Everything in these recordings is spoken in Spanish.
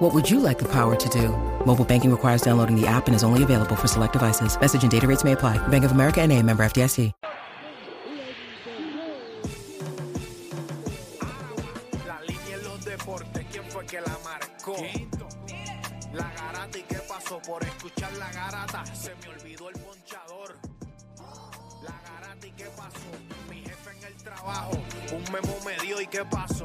What would you like the power to do? Mobile banking requires downloading the app and is only available for select devices. Message and data rates may apply. Bank of America and a member FDIC. La línea en los deportes, ¿quién fue que la marcó? La garata y qué pasó por escuchar la garata. Se me olvidó el ponchador. La garata y qué pasó. Mi jefe en el trabajo, un memo me dio y qué pasó.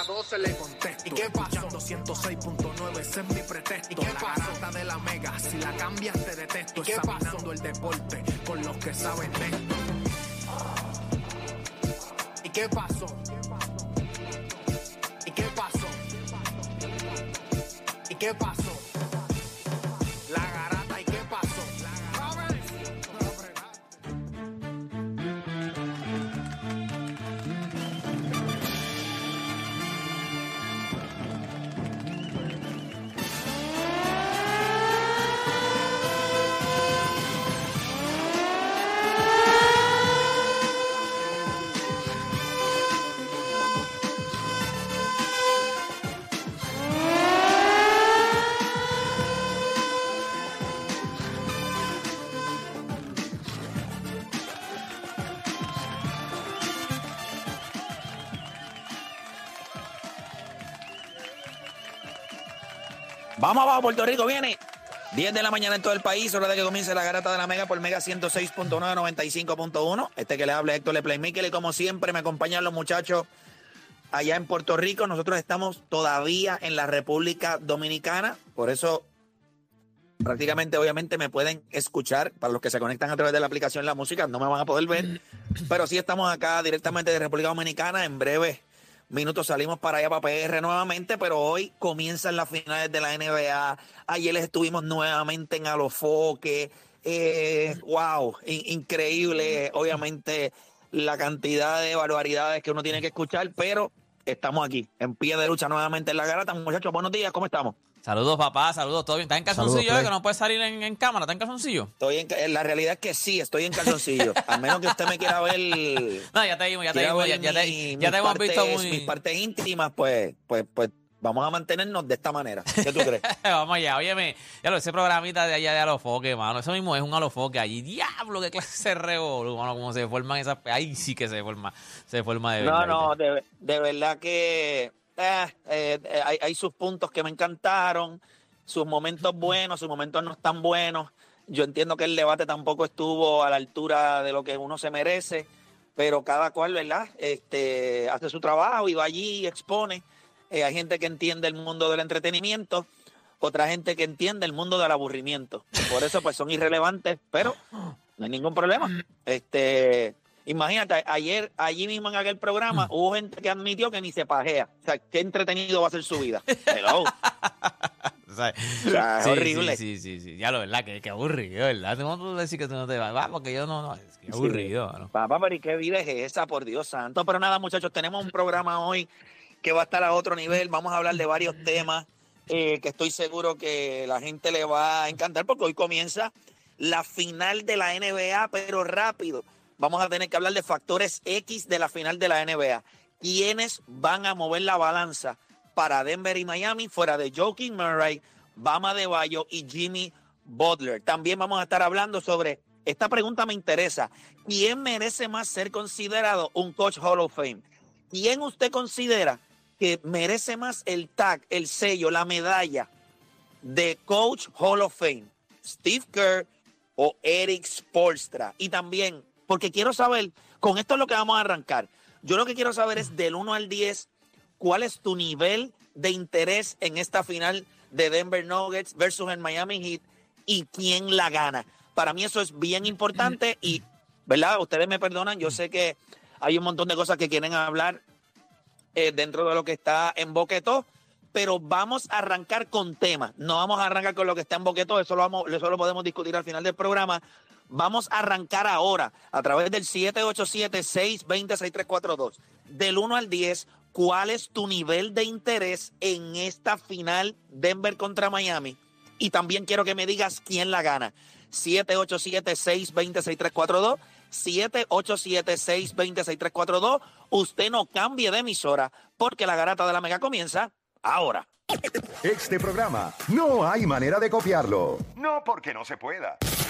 vieja 12 le contesto. ¿Y qué pasó? 106.9, ese es mi pretexto. ¿Y qué la garata de la mega, si la cambias te detesto. ¿Y qué pasó? el deporte con los que saben de esto. ¿Y qué pasó? ¿Y qué pasó? ¿Y qué pasó? La Vamos abajo, Puerto Rico viene. 10 de la mañana en todo el país, hora de que comience la garata de la Mega por Mega 106.9, 95.1. Este que le habla Héctor Le Playmaker y como siempre me acompañan los muchachos allá en Puerto Rico. Nosotros estamos todavía en la República Dominicana, por eso prácticamente obviamente me pueden escuchar para los que se conectan a través de la aplicación la música no me van a poder ver pero sí estamos acá directamente de República Dominicana en breve minutos salimos para allá para PR nuevamente pero hoy comienzan las finales de la NBA ayer estuvimos nuevamente en Alofoque. Eh, wow in- increíble obviamente la cantidad de barbaridades que uno tiene que escuchar pero estamos aquí en pie de lucha nuevamente en la garata. Muchachos buenos días ¿cómo estamos? Saludos, papá, saludos, todo bien. ¿Estás en calzoncillo eh, que no puedes salir en, en cámara? ¿Estás en calzoncillo? Estoy en, ca- la realidad es que sí, estoy en calzoncillo. A menos que usted me quiera ver. No, ya te vimos, ya te vimos, ya, te, mi- ya te hemos visto partes- muy... Mis partes íntimas, pues, pues, pues vamos a mantenernos de esta manera. ¿Qué tú crees? Vamos allá, óyeme, ya lo, ese programita de allá de Alofoque, mano, eso mismo es un Alofoque allí. Diablo, qué clase de revolú, mano, cómo se forman esas... Ahí sí que se forma, se forma de No, verdad. no, de, de verdad que eh, eh, eh, hay, hay sus puntos que me encantaron, sus momentos buenos, sus momentos no tan buenos. Yo entiendo que el debate tampoco estuvo a la altura de lo que uno se merece, pero cada cual, ¿verdad? Este, hace su trabajo y va allí y expone. Eh, hay gente que entiende el mundo del entretenimiento, otra gente que entiende el mundo del aburrimiento. Por eso, pues son irrelevantes, pero no hay ningún problema. Este, imagínate, ayer, allí mismo en aquel programa, hubo gente que admitió que ni se pajea. O sea, qué entretenido va a ser su vida. Hello. O sea, O sea, es sí, horrible. Sí, sí, sí, sí, ya lo verdad, que, que aburrido, ¿verdad? ¿Cómo tú decir que tú no te vas? Va, porque yo no, no, es que aburrido, ¿no? Papá, pero ¿y qué vida es esa, por Dios santo? Pero nada, muchachos, tenemos un programa hoy que va a estar a otro nivel. Vamos a hablar de varios temas eh, que estoy seguro que la gente le va a encantar porque hoy comienza la final de la NBA, pero rápido. Vamos a tener que hablar de factores X de la final de la NBA. ¿Quiénes van a mover la balanza para Denver y Miami fuera de Joaquin Murray, Bama de Bayo y Jimmy Butler? También vamos a estar hablando sobre, esta pregunta me interesa, ¿quién merece más ser considerado un coach Hall of Fame? ¿Quién usted considera que merece más el tag, el sello, la medalla de coach Hall of Fame? Steve Kerr o Eric Spolstra. Y también, porque quiero saber, con esto es lo que vamos a arrancar. Yo lo que quiero saber es del 1 al 10, ¿cuál es tu nivel de interés en esta final de Denver Nuggets versus el Miami Heat y quién la gana? Para mí eso es bien importante y, ¿verdad? Ustedes me perdonan, yo sé que hay un montón de cosas que quieren hablar eh, dentro de lo que está en Boquetó, pero vamos a arrancar con temas. No vamos a arrancar con lo que está en Boquetó, eso lo, vamos, eso lo podemos discutir al final del programa. Vamos a arrancar ahora a través del 787-620-6342. Del 1 al 10, ¿cuál es tu nivel de interés en esta final Denver contra Miami? Y también quiero que me digas quién la gana. 787-620-6342. 787-620-6342. Usted no cambie de emisora porque la garata de la mega comienza ahora. Este programa no hay manera de copiarlo. No porque no se pueda,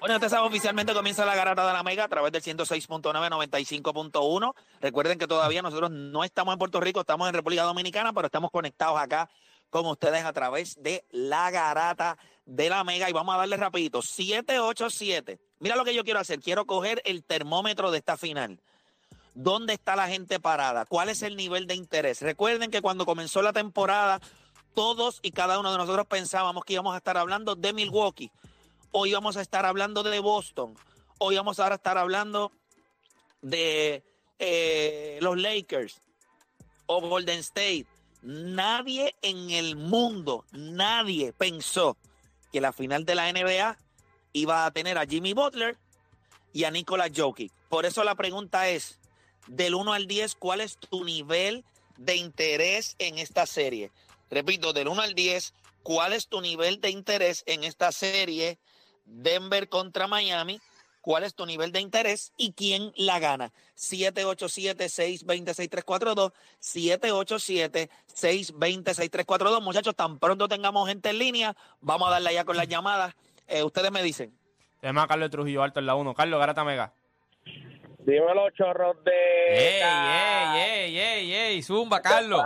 Bueno, usted sabe, oficialmente comienza la garata de la Mega a través del 106.995.1. Recuerden que todavía nosotros no estamos en Puerto Rico, estamos en República Dominicana, pero estamos conectados acá con ustedes a través de la garata de la Mega. Y vamos a darle rapidito, 787. Mira lo que yo quiero hacer, quiero coger el termómetro de esta final. ¿Dónde está la gente parada? ¿Cuál es el nivel de interés? Recuerden que cuando comenzó la temporada, todos y cada uno de nosotros pensábamos que íbamos a estar hablando de Milwaukee hoy vamos a estar hablando de Boston, hoy vamos a estar hablando de eh, los Lakers o Golden State. Nadie en el mundo, nadie pensó que la final de la NBA iba a tener a Jimmy Butler y a Nikola Jokic. Por eso la pregunta es, del 1 al 10, ¿cuál es tu nivel de interés en esta serie? Repito, del 1 al 10, ¿cuál es tu nivel de interés en esta serie? Denver contra Miami. ¿Cuál es tu nivel de interés y quién la gana? 787-620-6342. 787-620-6342. Muchachos, tan pronto tengamos gente en línea, vamos a darle ya con las llamadas. Eh, ustedes me dicen. Tenemos a Carlos Trujillo Alto en la 1. Carlos Garata Mega. Dímelo, chorros de. ¡Ey, ey, ey, ey, ey! ¡Zumba, Carlos!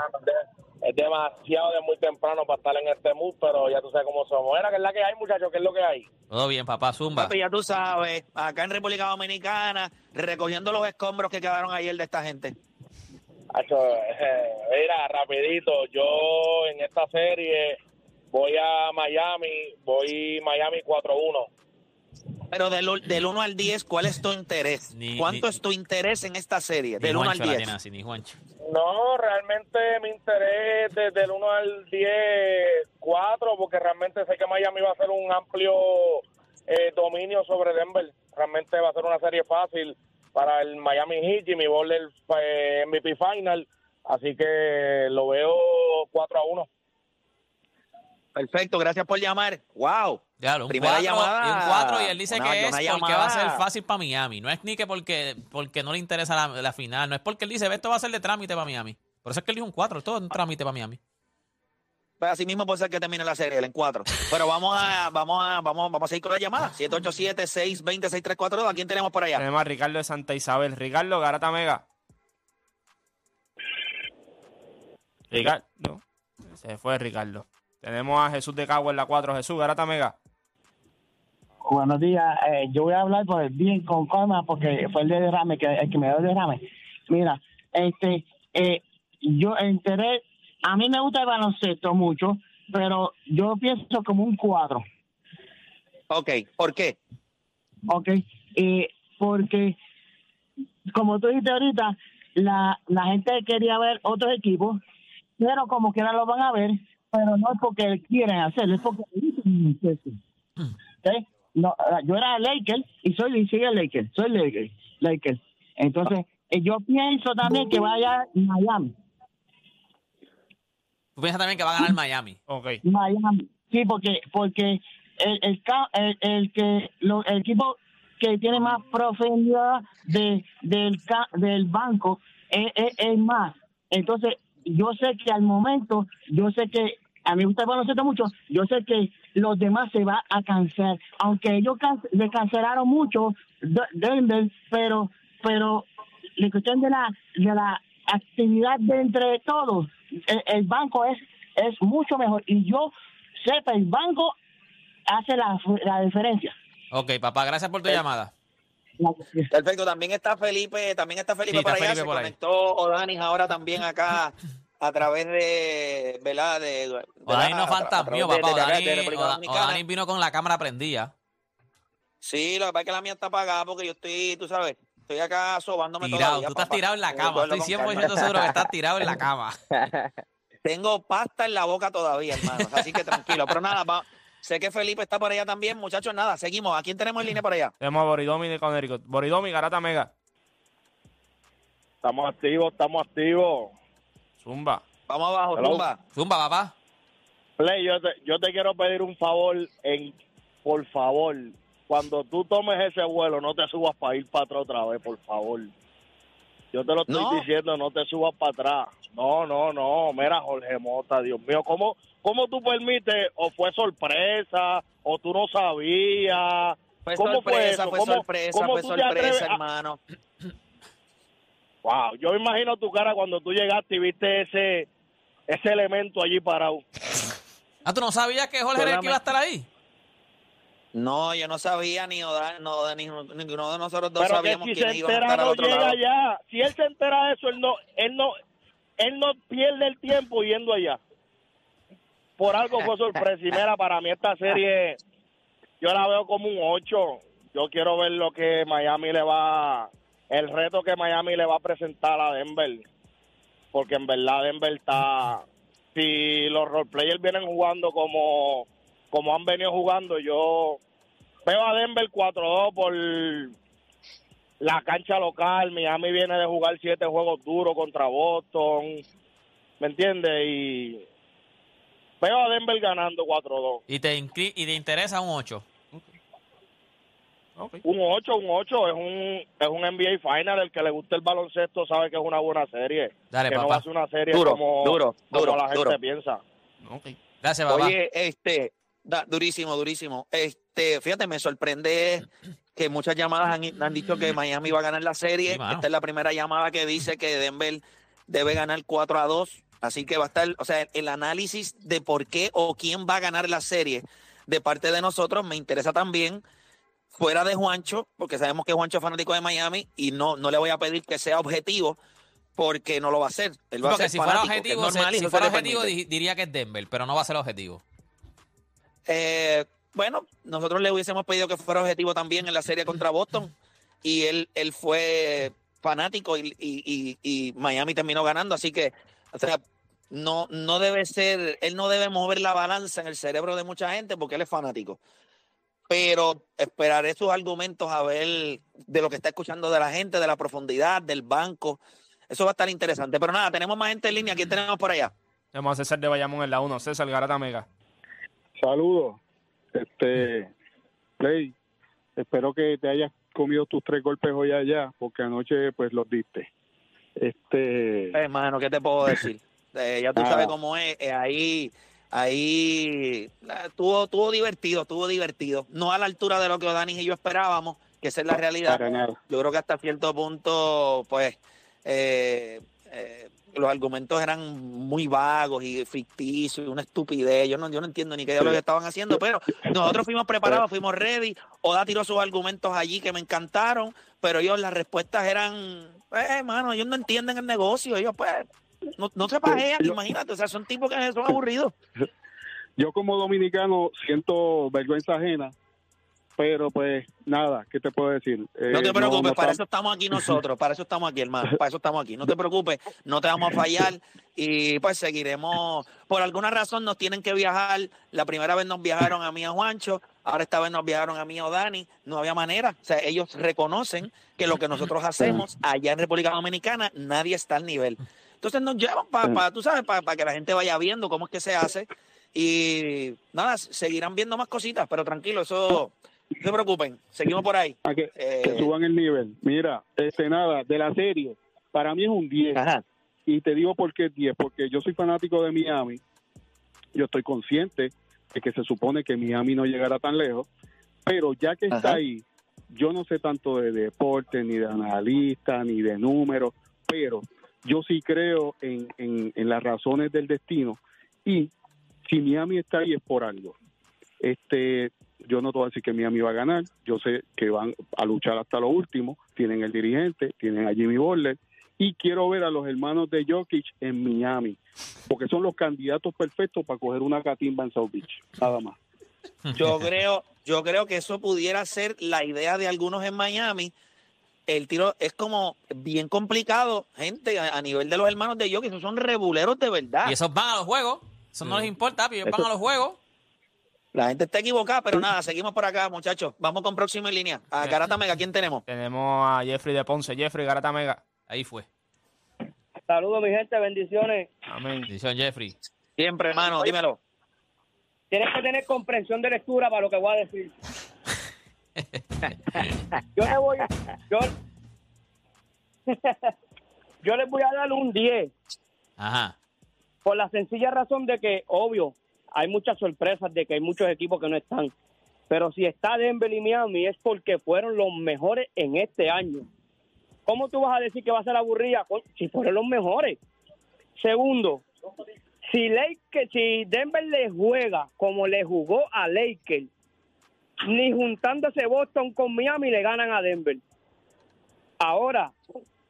Es demasiado de muy temprano para estar en este mood, pero ya tú sabes cómo somos. Era que es la que hay, muchachos, que es lo que hay. Todo bien, papá, zumba. Papi, ya tú sabes, acá en República Dominicana, recogiendo los escombros que quedaron ayer de esta gente. Hacho, eh, mira, rapidito, yo en esta serie voy a Miami, voy Miami 4-1. Pero del, del 1 al 10, ¿cuál es tu interés? Ni- ¿Cuánto ni- es tu interés en esta serie? Del 1 al Juancho la 10. tiene así, ni Juancho. No, realmente mi interés desde el 1 al 10, 4, porque realmente sé que Miami va a hacer un amplio eh, dominio sobre Denver. Realmente va a ser una serie fácil para el Miami Heat, Jimmy Butler eh, MVP Final. Así que lo veo 4 a 1. Perfecto, gracias por llamar. ¡Wow! Ya, un Primera cuatro, llamada. y un cuatro, y él dice Una- que es porque va a ser fácil para Miami. No es ni que porque, porque no le interesa la, la final. No es porque él dice, esto va a ser de trámite para Miami. Por eso es que él dijo un 4. Todo es un trámite para Miami. Pues así mismo puede ser que termine la serie, él en 4. Pero vamos a, vamos a, vamos, vamos a seguir con la llamada. 787-620-6342. ¿A quién tenemos por allá? Tenemos a Ricardo de Santa Isabel. Ricardo Garata Mega. Ricardo. Se fue Ricardo. Tenemos a Jesús de Cagua en la 4. Jesús, Garata Mega. Buenos días. Eh, yo voy a hablar por el bien con calma porque fue el de derrame que el que me dio el derrame. Mira, este, eh, yo enteré, a mí me gusta el baloncesto mucho, pero yo pienso como un cuadro, Ok, ¿por qué? ¿ok? Eh, porque, como tú dijiste ahorita, la, la gente quería ver otros equipos, pero como quiera lo van a ver, pero no es porque quieren hacerlo, es porque dicen. No, ah, yo era Laker y soy y sigue Laker, soy Laker, Laker. Entonces, eh, yo pienso también que vaya Miami, Tú piensas también que va a ganar Miami. Ok. Miami, sí, porque porque el el, ca- el, el que lo- el equipo que tiene más profundidad de del ca- del banco es, es- es más. Entonces, yo sé que al momento, yo sé que a mí me gusta el baloncesto mucho, yo sé que los demás se va a cansar, aunque ellos can- le cancelaron mucho Denver, pero pero la cuestión de la de la actividad de entre todos, el, el banco es es mucho mejor y yo sepa el banco hace la, la diferencia. Ok, papá, gracias por tu llamada. Perfecto, también está Felipe, también está Felipe Sí, está por allá, Felipe se conectó Odanis ahora también acá a través de, ¿verdad? De, de- Odani no fantasmió, papá. de-. Odani vino con la cámara prendida. Sí, lo que pasa es que la mía está apagada porque yo estoy, tú sabes, estoy acá sobándome Tirado, todavía, tú estás papá. tirado en la cama. Estoy con 100% calma. seguro que estás tirado en la cama. Tengo pasta en la boca todavía, hermano, así que tranquilo. Pero nada, va- sé que Felipe está por allá también, muchachos, nada, seguimos. ¿A quién tenemos en línea por allá? Tenemos a Boridomi de Connecticut. Boridomi, Garata Mega. Estamos activos, estamos activos. Zumba. Vamos abajo, Hello. Zumba. Zumba, papá. Play, yo te, yo te quiero pedir un favor, en, por favor, cuando tú tomes ese vuelo, no te subas para ir para atrás otra vez, por favor. Yo te lo estoy No. diciendo, no te subas para atrás. No, no, no, mira Jorge Mota, Dios mío, ¿cómo, cómo tú permites, o fue sorpresa, o tú no sabías? Fue ¿Cómo fue sorpresa, eso? fue ¿Cómo- sorpresa, cómo fue sorpresa, a- hermano. Wow, yo imagino tu cara cuando tú llegaste y viste ese, ese elemento allí parado. Ah, ¿tú no sabías que Jorge era el que iba a estar ahí? No, yo no sabía ni Oda, no, ni ninguno de nosotros dos Pero que sabíamos si se iban a entera estar al no otro llega lado. allá. Si él se entera de eso, él no, él no, él no pierde el tiempo yendo allá. Por algo fue sorpresa. Y mira, para mí esta serie, yo la veo como un 8. Yo quiero ver lo que Miami le va, el reto que Miami le va a presentar a Denver. Porque en verdad Denver está, si los roleplayers vienen jugando como, como han venido jugando, yo veo a Denver 4-2 por la cancha local. Miami viene de jugar siete juegos duros contra Boston. ¿Me entiendes? Y veo a Denver ganando 4-2. Y te, y te interesa un 8. Ok. Un 8, un 8 es un, es un NBA Final. El que le guste el baloncesto sabe que es una buena serie. Dale, que no papá. va a ser una serie Duro, como, duro, como duro, la gente duro. piensa. Gracias, papá. Oye, este, da- durísimo, durísimo. Este, fíjate, me sorprende que muchas llamadas han, han dicho que Miami va a ganar la serie. Sí. Esta es la primera llamada que dice que Denver debe ganar 4 a 2. Así que va a estar, o sea, el análisis de por qué o quién va a ganar la serie de parte de nosotros me interesa también. Fuera de Juancho, porque sabemos que Juancho es fanático de Miami y no, no le voy a pedir que sea objetivo porque no lo va a hacer. Él va a Porque ser si fuera fanático, que es objetivo, se- normal y si fuera objetivo diría que es Denver, pero no va a ser objetivo. Eh, bueno, nosotros le hubiésemos pedido que fuera objetivo también en la serie contra Boston y él, él fue fanático y, y- y- y Miami terminó ganando, así que, o sea, no, no debe ser, él no debe mover la balanza en el cerebro de mucha gente porque él es fanático. Pero esperaré sus argumentos a ver de lo que está escuchando de la gente, de la profundidad, del banco. Eso va a estar interesante. Pero nada, tenemos más gente en línea. ¿Quién tenemos por allá? Tenemos a César de Bayamón en la 1. César Garata Mega. Saludos. Este, Play, espero que te hayas comido tus tres golpes hoy allá, porque anoche pues los diste. Este, Hermano, ¿qué te puedo decir? Eh, ya tú sabes cómo es. eh, ahí, ahí, eh, estuvo, estuvo divertido, estuvo divertido. No a la altura de lo que Odanis y yo esperábamos, que esa es la realidad. Yo creo que hasta cierto punto, pues, eh, eh, los argumentos eran muy vagos y ficticios, y una estupidez. Yo no, yo no entiendo ni qué diablos estaban haciendo, pero nosotros fuimos preparados, fuimos ready. Oda tiró sus argumentos allí que me encantaron, pero ellos las respuestas eran, hermano, ellos no entienden el negocio. Ellos, pues, no, no se pajean, Yo- imagínate. O sea, son tipos que son aburridos. Yo como dominicano siento vergüenza ajena, pero pues nada, ¿qué te puedo decir? Eh, No te preocupes, no para eso estamos aquí nosotros, para eso estamos aquí, hermano, para eso estamos aquí. No te preocupes, no te vamos a fallar y pues seguiremos. Por alguna razón nos tienen que viajar. La primera vez nos viajaron a mí a Juancho, ahora esta vez nos viajaron a mí o Dani. No había manera. O sea, ellos reconocen que lo que nosotros hacemos allá en República Dominicana, nadie está al nivel. Entonces nos llevan para, tú sabes, para que la gente vaya viendo cómo es que se hace. Y nada, seguirán viendo más cositas, pero tranquilo, eso no se preocupen. Seguimos por ahí. a que, Eh, que suban el nivel. Mira, este nada, de la serie, para mí es un 10. Ajá. Y te digo por qué 10, porque yo soy fanático de Miami. Yo estoy consciente de que se supone que Miami no llegará tan lejos, pero ya que está ahí, yo no sé tanto de deporte, ni de analista, ni de números, pero yo sí creo en, en, las razones del destino y si Miami está ahí es por algo. Este, yo no te voy a decir que Miami va a ganar, yo sé que van a luchar hasta lo último, tienen el dirigente, tienen a Jimmy Butler y quiero ver a los hermanos de Jokic en Miami, porque son los candidatos perfectos para coger una catimba en South Beach, nada más. Yo creo, yo creo que eso pudiera ser la idea de algunos en Miami. El tiro es como bien complicado, gente, a, a nivel de los hermanos de Jokic, esos son rebuleros de verdad. Y esos van a los juegos. Eso no les importa, ellos van a los juegos. La gente está equivocada, pero nada, seguimos por acá, muchachos. Vamos con próxima en línea. A Garata Mega, ¿quién tenemos? Tenemos a Jeffrey de Ponce. Jeffrey, Garata Mega. Ahí fue. Saludos, mi gente, bendiciones. Amén. Dice Jeffrey. Siempre, hermano, dímelo. Tienes que tener comprensión de lectura para lo que voy a decir. yo le voy, yo, yo les voy a dar un 10 Ajá. por la sencilla razón de que, obvio, hay muchas sorpresas de que hay muchos equipos que no están. Pero si está Denver y Miami es porque fueron los mejores en este año. ¿Cómo tú vas a decir que va a ser aburrida co- si fueron los mejores? Segundo, si Lakers, si Denver le juega como le jugó a Lakers, ni juntándose Boston con Miami le ganan a Denver. Ahora,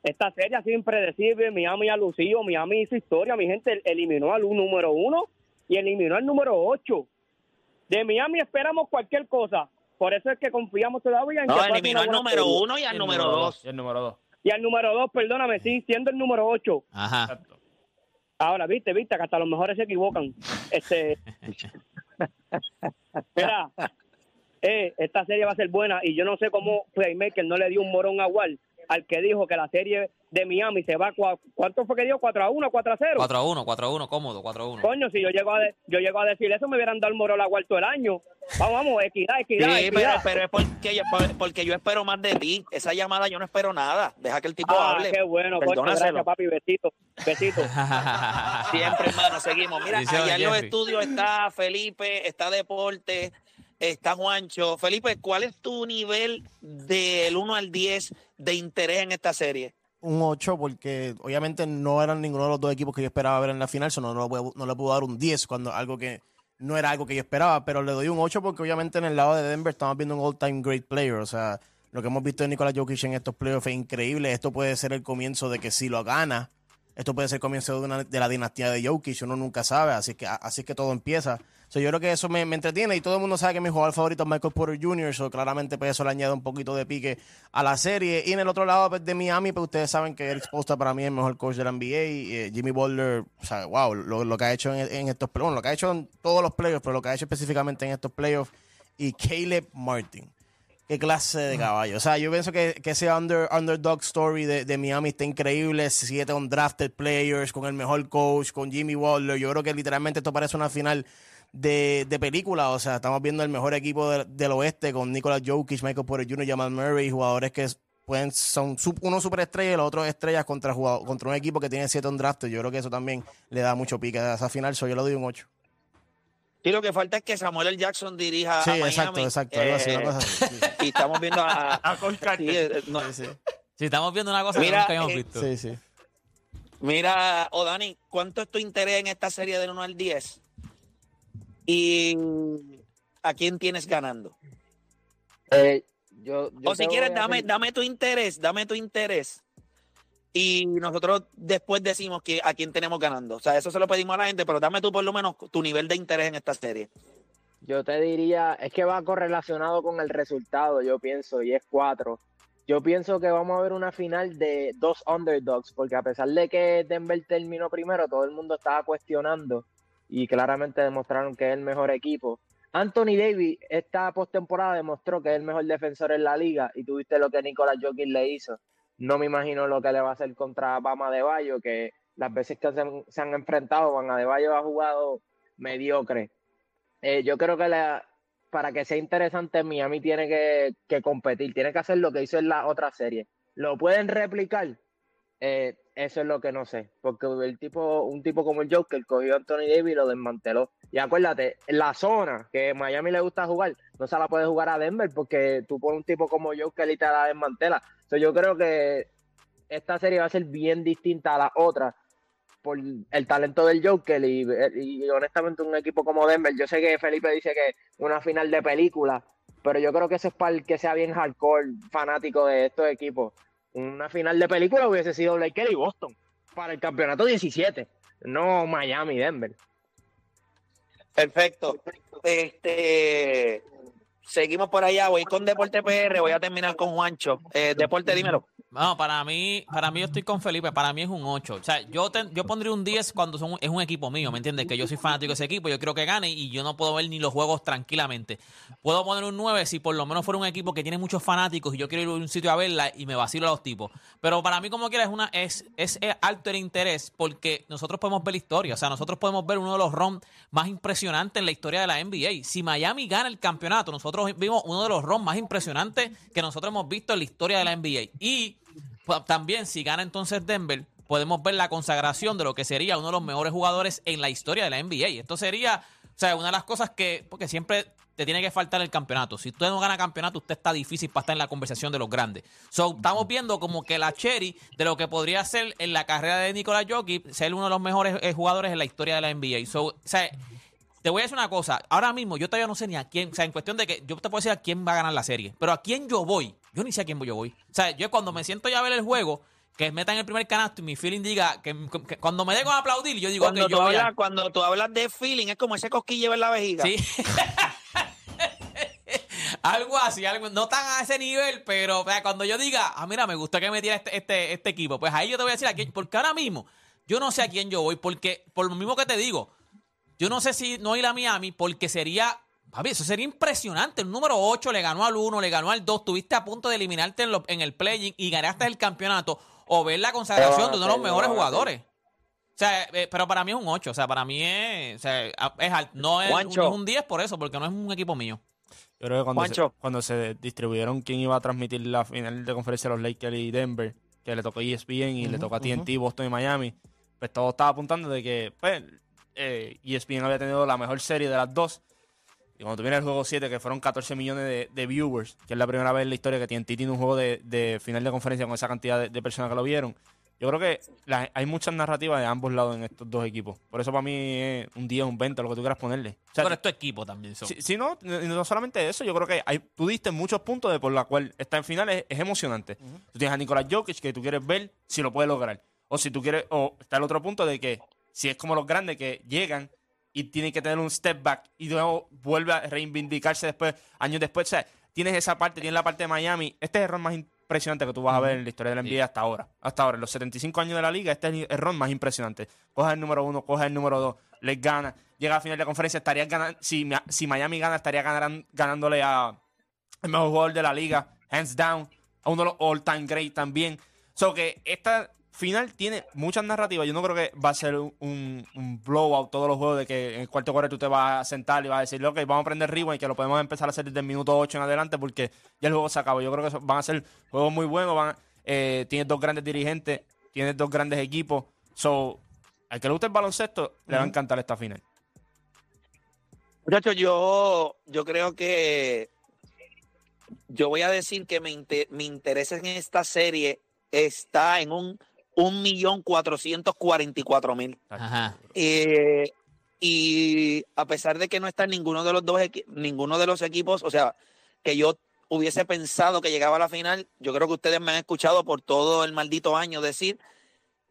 esta serie ha sido impredecible, Miami ha lucido, Miami hizo historia, mi gente eliminó al número uno y eliminó al número ocho. De Miami esperamos cualquier cosa, por eso es que confiamos todavía en No, que eliminó al número serie. uno y al el número dos. Y el número dos. Y al número dos, perdóname, sí, siendo el número ocho. Ajá. Exacto. Ahora, viste, viste, que hasta los mejores se equivocan. Este, mira, eh, esta serie va a ser buena y yo no sé cómo Playmaker no le dio un morón a Wall al que dijo que la serie de Miami se va a... ¿Cuánto fue que dio? ¿4 a 1, 4 a 0? 4 a 1, 4 a 1, cómodo, 4 a 1. Coño, si yo llego a, de- yo llego a decir eso, me hubieran dado el morón a Wall todo el año. Vamos, vamos, equidad, Sí, equidad, pero, equidad. pero es porque yo, porque yo espero más de ti. Esa llamada yo no espero nada. Deja que el tipo ah, hable. qué bueno, coño, Perdónaselo. gracias, papi, besito, besito. Siempre, hermano, seguimos. Mira, allá en los estudios está Felipe, está Deporte, está Juancho. Felipe, ¿cuál es tu nivel del 1 al 10 de interés en esta serie? un 8 porque obviamente no eran ninguno de los dos equipos que yo esperaba ver en la final, so no, no, le puedo- dar un 10 cuando algo que no era algo que yo esperaba, pero le doy un 8 porque obviamente en el lado de Denver estamos viendo un all-time great player, o sea, lo que hemos visto de Nikola Jokic en estos playoffs es increíble, esto puede ser el comienzo de que si lo gana, esto puede ser el comienzo de, una, de la dinastía de Jokic, uno nunca sabe, así que así que todo empieza. So, yo creo que eso me, me entretiene y todo el mundo sabe que mi jugador favorito es Michael Porter Jr., so claramente pues eso le añade un poquito de pique a la serie. Y en el otro lado pues, de Miami, pues ustedes saben que Eric Spoelstra para mí es el mejor coach de la NBA. Eh, Jimmy Butler, o sea, wow, lo, lo que ha hecho en, estos playoffs, lo que ha hecho en todos los playoffs, pero lo que ha hecho específicamente en estos playoffs. Y Caleb Martin. Qué clase de caballo. O sea, yo pienso que, que ese under, underdog story de, de Miami está increíble. Siete undrafted players, con el mejor coach, con Jimmy Butler. Yo creo que literalmente esto parece una final de, de película. O sea, estamos viendo el mejor equipo de- del oeste con Nicolas Jokic, Michael Porter Jr., Jamal Murray, jugadores que pueden, son sup- uno superestrella y los otros estrellas contra, jugado- contra un equipo que tiene siete undrafted. Yo creo que eso también le da mucho pique a esa final. Yo le doy un 8. Y lo que falta es que Samuel L. Jackson dirija Sí, a Miami. exacto, exacto. así, Eh, una cosa así. Sí, sí. y estamos viendo a... A Coach Carter. sí, eh, no, Sí, estamos viendo una cosa que Mira, nunca habíamos eh, visto. Sí, sí. Mira, Odani, ¿cuánto es tu interés en esta serie del 1 al 10? ¿Y a quién tienes ganando? Eh, yo, yo O si quieres, dame, dame tu interés, dame tu interés. Y nosotros después decimos que a quién tenemos ganando. O sea, eso se lo pedimos a la gente, pero dame tú por lo menos tu nivel de interés en esta serie. Yo te diría, es que va correlacionado con el resultado, yo pienso, y es cuatro. Yo pienso que vamos a ver una final de dos underdogs, porque a pesar de que Denver terminó primero, todo el mundo estaba cuestionando y claramente demostraron que es el mejor equipo. Anthony Davis esta postemporada demostró que es el mejor defensor en la liga y tuviste lo que Nicolas Jokic le hizo. No me imagino lo que le va a hacer contra Bama de Bayo, que las veces que se han, enfrentado, Bama de Bayo ha jugado mediocre. Eh, yo creo que la- para que sea interesante, Miami tiene que, que competir, tiene que hacer lo que hizo en la otra serie. ¿Lo pueden replicar? Eh, eso es lo que no sé, porque el tipo, un tipo como el Joker cogió a Anthony Davis y lo desmanteló. Y acuérdate, la zona que Miami le gusta jugar, no se la puede jugar a Denver porque tú pones un tipo como Joker y te la desmantela. Entonces yo creo que esta serie va a ser bien distinta a la otra por el talento del Joker y, y honestamente un equipo como Denver. Yo sé que Felipe dice que una final de película, pero yo creo que eso es para el que sea bien hardcore, fanático de estos equipos. Una final de película hubiese sido Lakers y Boston para el campeonato 17, no Miami Denver. Perfecto. Este, seguimos por allá, voy con Deporte PR, voy a terminar con Juancho. Eh, Deporte, dímelo. No, para mí, para mí yo estoy con Felipe, para mí es un 8. O sea, yo, yo pondría un 10 cuando es un equipo mío, ¿me entiendes? Que yo soy fanático de ese equipo, yo quiero que gane y yo no puedo ver ni los juegos tranquilamente. Puedo poner un 9 si por lo menos fuera un equipo que tiene muchos fanáticos y yo quiero ir a un sitio a verla y me vacilo a los tipos. Pero para mí, como quiera, es, una, es, es alto el interés porque nosotros podemos ver la historia. O sea, nosotros podemos ver uno de los ROM más impresionantes en la historia de la NBA. Si Miami gana el campeonato, nosotros vimos uno de los ROM más impresionantes que nosotros hemos visto en la historia de la NBA. Y también, si gana entonces Denver, podemos ver la consagración de lo que sería uno de los mejores jugadores en la historia de la NBA. Esto sería, o sea, una de las cosas que, porque siempre te tiene que faltar el campeonato. Si usted no gana campeonato, usted está difícil para estar en la conversación de los grandes. So, estamos viendo como que la cherry de lo que podría ser en la carrera de Nikola Jokic, ser uno de los mejores eh, jugadores en la historia de la NBA. So, o sea, te voy a decir una cosa. Ahora mismo yo todavía no sé ni a quién, o sea, en cuestión de que yo te puedo decir a quién va a ganar la serie, pero a quién yo voy yo ni sé a quién yo voy. O sea, yo cuando me siento ya a ver el juego, que metan el primer canasto y mi feeling diga que, cuando me dejo aplaudir, yo digo cuando que yo hablas, Cuando tú hablas de feeling, es como ese cosquillo en la vejiga. Sí. algo así, algo, no tan a ese nivel, pero cuando yo diga, ah, mira, me gusta que me tire este, este, este equipo, pues ahí yo te voy a decir a quién, porque ahora mismo yo no sé a quién yo voy, porque por lo mismo que te digo, yo no sé si no ir a Miami, porque sería Papi, eso sería impresionante. El número 8 le ganó al 1, le ganó al 2. Tuviste a punto de eliminarte en, en el playing y ganaste el campeonato. O ver la consagración de uno de los mejores jugadores. O sea, eh, pero para mí es un 8. O sea, para mí es. O sea, es no, es, un 10 por eso, porque no es un equipo mío. Yo creo que cuando se, cuando se distribuyeron quién iba a transmitir la final de conferencia de los Lakers y Denver, que le tocó ESPN y le tocó a TNT, Boston y Miami, pues todo estaba apuntando de que pues, eh, ESPN había tenido la mejor serie de las dos y cuando tuviera el juego 7, que fueron 14 millones de, viewers, que es la primera vez en la historia que TNT tiene un juego de, final de conferencia con esa cantidad de, personas que lo vieron, yo creo que hay muchas narrativas de ambos lados en estos dos equipos. Por eso para mí es un 10, un 20, lo que tú quieras ponerle. O Pero es tu equipo también. Son. Si, no, no solamente eso, yo creo que hay, tú diste muchos puntos de por la cual está en final es, emocionante. Tú tienes a Nicolás Jokic que tú quieres ver si lo puede lograr. O si tú quieres, o está el otro punto de que si es como los grandes que llegan y tiene que tener un step back y luego vuelve a reivindicarse después, años después. O sea, tienes esa parte, tienes la parte de Miami. Este es el rol más impresionante que tú vas a ver en la historia de la NBA hasta ahora. Hasta ahora, en los 75 años de la liga, este es el rol más impresionante. Coge el número uno, coge el número dos, les gana. Llega a final de conferencia, estaría ganando. Si, si Miami gana, estaría ganándole a el mejor jugador de la liga, hands down, a uno de los all-time great también. So que esta final tiene muchas narrativas. Yo no creo que va a ser un, un, blowout todos los juegos de que en el cuarto cuarto tú te vas a sentar y vas a decir, ok, vamos a prender ritmo y que lo podemos empezar a hacer desde el minuto 8 en adelante porque ya el juego se acabó. Yo creo que van a ser juegos muy buenos. Van, eh, tienes dos grandes dirigentes, tienes dos grandes equipos. So, al que le guste el baloncesto, le va a encantar esta final. Muchachos, yo, yo creo que yo voy a decir que mi, mi interés en esta serie está en un un millón cuatrocientos cuarenta y cuatro mil. Eh, y a pesar de que no está ninguno de los dos ninguno de los equipos, o sea, que yo hubiese pensado que llegaba a la final, yo creo que ustedes me han escuchado por todo el maldito año decir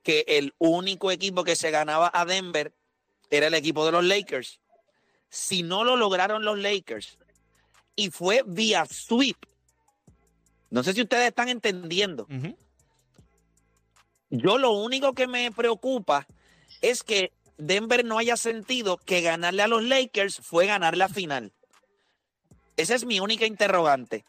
que el único equipo que se ganaba a Denver era el equipo de los Lakers. Si no lo lograron los Lakers y fue vía sweep, no sé si ustedes están entendiendo. Yo lo único que me preocupa es que Denver no haya sentido que ganarle a los Lakers fue ganar la final. Esa es mi única interrogante.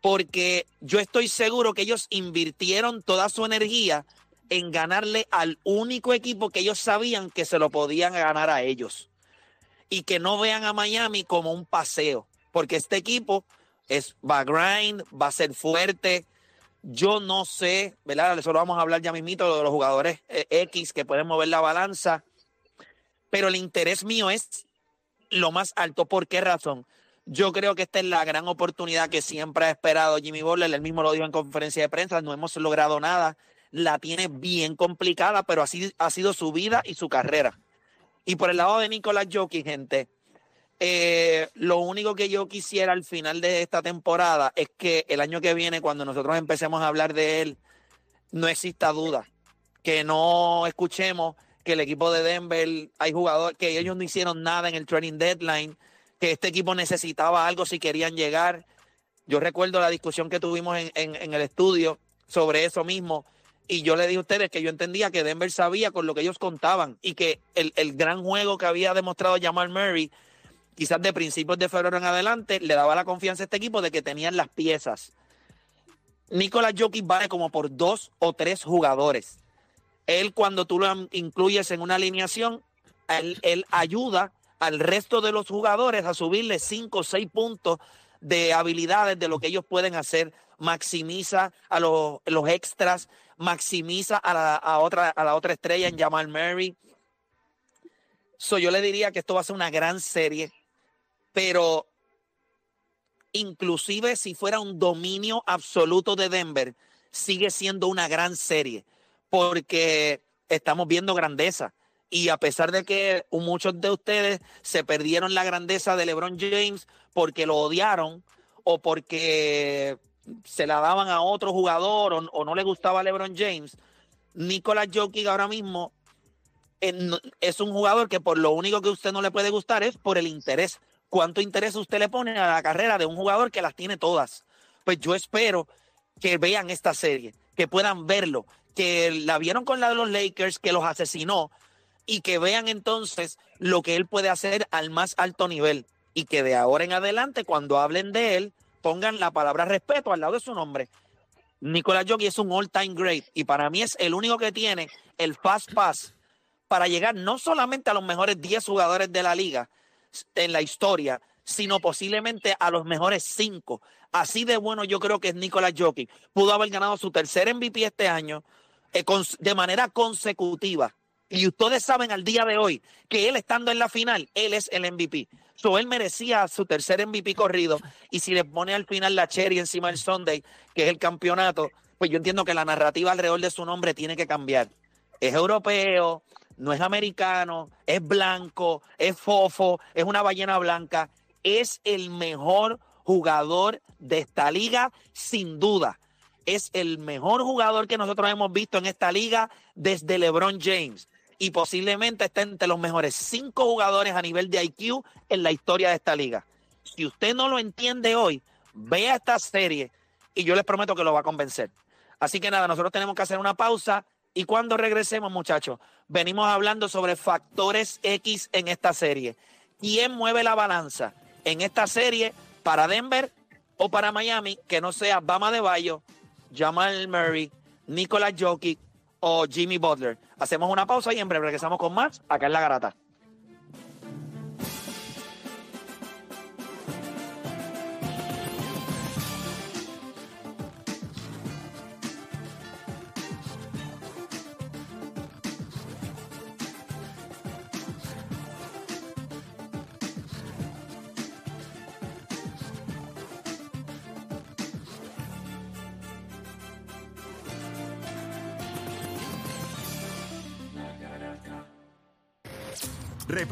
Porque yo estoy seguro que ellos invirtieron toda su energía en ganarle al único equipo que ellos sabían que se lo podían ganar a ellos. Y que no vean a Miami como un paseo. Porque este equipo es, va a grind, va a ser fuerte, Yo no sé, ¿verdad? Eso lo vamos a hablar ya mismito de los jugadores eh, X que pueden mover la balanza, pero el interés mío es lo más alto. ¿Por qué razón? Yo creo que esta es la gran oportunidad que siempre ha esperado Jimmy Butler. Él mismo lo dijo en conferencia de prensa. No hemos logrado nada. La tiene bien complicada, pero así ha sido su vida y su carrera. Y por el lado de Nicolás Jokic, gente, eh, lo único que yo quisiera al final de esta temporada es que el año que viene, cuando nosotros empecemos a hablar de él, no exista duda. Que no escuchemos que el equipo de Denver, hay jugadores, que ellos no hicieron nada en el training deadline, que este equipo necesitaba algo si querían llegar. Yo recuerdo la discusión que tuvimos en, en, en el estudio sobre eso mismo. Y yo le dije a ustedes que yo entendía que Denver sabía con lo que ellos contaban y que el, el gran juego que había demostrado Jamal Murray, quizás de principios de febrero en adelante, le daba la confianza a este equipo de que tenían las piezas. Nicolás Jokic vale como por dos o tres jugadores. Él, cuando tú lo incluyes en una alineación, él, ayuda al resto de los jugadores a subirle cinco o seis puntos de habilidades de lo que ellos pueden hacer, maximiza a los, los extras, maximiza a la, otra, a la otra estrella en Jamal Murray. Yo le diría que esto va a ser una gran serie, pero inclusive si fuera un dominio absoluto de Denver, sigue siendo una gran serie, porque estamos viendo grandeza. Y a pesar de que muchos de ustedes se perdieron la grandeza de LeBron James porque lo odiaron o porque se la daban a otro jugador o, no le gustaba a LeBron James, Nicolás Jokic ahora mismo en, es un jugador que por lo único que usted no le puede gustar es por el interés. ¿Cuánto interés usted le pone a la carrera de un jugador que las tiene todas? Pues yo espero que vean esta serie, que puedan verlo, que la vieron con la de los Lakers, que los asesinó, y que vean entonces lo que él puede hacer al más alto nivel y que de ahora en adelante cuando hablen de él pongan la palabra respeto al lado de su nombre. Nicolás Jokic es un all-time great y para mí es el único que tiene el fast pass para llegar no solamente a los mejores 10 jugadores de la liga en la historia, sino posiblemente a los mejores 5. Así de bueno yo creo que es Nicolás Jokic. Pudo haber ganado su tercer MVP este año eh, de manera consecutiva y ustedes saben al día de hoy que él estando en la final, él es el MVP. So, él merecía su tercer MVP corrido. Y si le pone al final la cherry encima del Sunday, que es el campeonato, pues yo entiendo que la narrativa alrededor de su nombre tiene que cambiar. Es europeo, no es americano, es blanco, es fofo, es una ballena blanca. Es el mejor jugador de esta liga, sin duda. Es el mejor jugador que nosotros hemos visto en esta liga desde LeBron James y posiblemente esté entre los mejores cinco jugadores a nivel de IQ en la historia de esta liga. Si usted no lo entiende hoy, vea esta serie y yo les prometo que lo va a convencer. Así que nada, nosotros tenemos que hacer una pausa y cuando regresemos, muchachos, venimos hablando sobre factores X en esta serie. ¿Quién mueve la balanza en esta serie para Denver o para Miami? Que no sea Bama de Bayo, Jamal Murray, Nicolas Jokic o Jimmy Butler. Hacemos una pausa y en breve regresamos con más acá en La Garata.